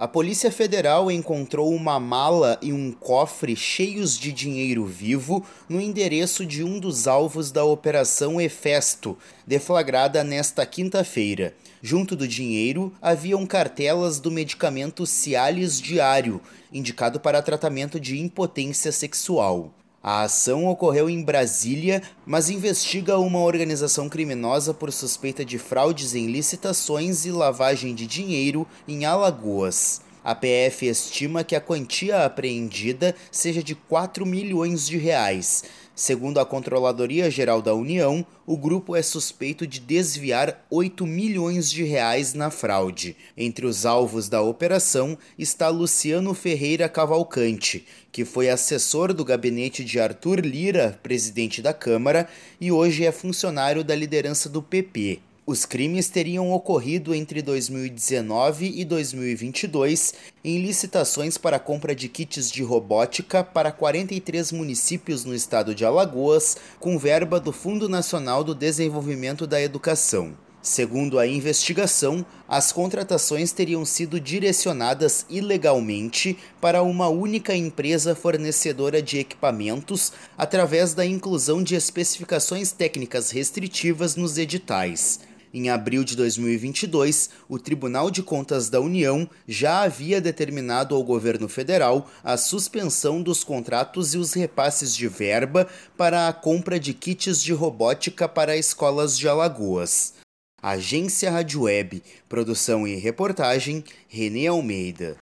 A Polícia Federal encontrou uma mala e um cofre cheios de dinheiro vivo no endereço de um dos alvos da Operação Efesto, deflagrada nesta quinta-feira. Junto do dinheiro haviam cartelas do medicamento Cialis Diário, indicado para tratamento de impotência sexual. A ação ocorreu em Brasília, mas investiga uma organização criminosa por suspeita de fraudes em licitações e lavagem de dinheiro em Alagoas. A PF estima que a quantia apreendida seja de 4 milhões de reais. Segundo a Controladoria Geral da União, o grupo é suspeito de desviar 8 milhões de reais na fraude. Entre os alvos da operação está Luciano Ferreira Cavalcante, que foi assessor do gabinete de Arthur Lira, presidente da Câmara, e hoje é funcionário da liderança do PP. Os crimes teriam ocorrido entre 2019 e 2022 em licitações para compra de kits de robótica para 43 municípios no estado de Alagoas, com verba do Fundo Nacional do Desenvolvimento da Educação. Segundo a investigação, as contratações teriam sido direcionadas ilegalmente para uma única empresa fornecedora de equipamentos através da inclusão de especificações técnicas restritivas nos editais. Em abril de 2022, o Tribunal de Contas da União já havia determinado ao governo federal a suspensão dos contratos e os repasses de verba para a compra de kits de robótica para escolas de Alagoas. Agência Rádio Web, produção e reportagem, Renê Almeida.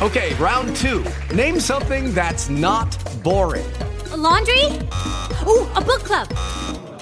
Okay, round two. Name something that's not boring. A laundry? Ooh, a book club.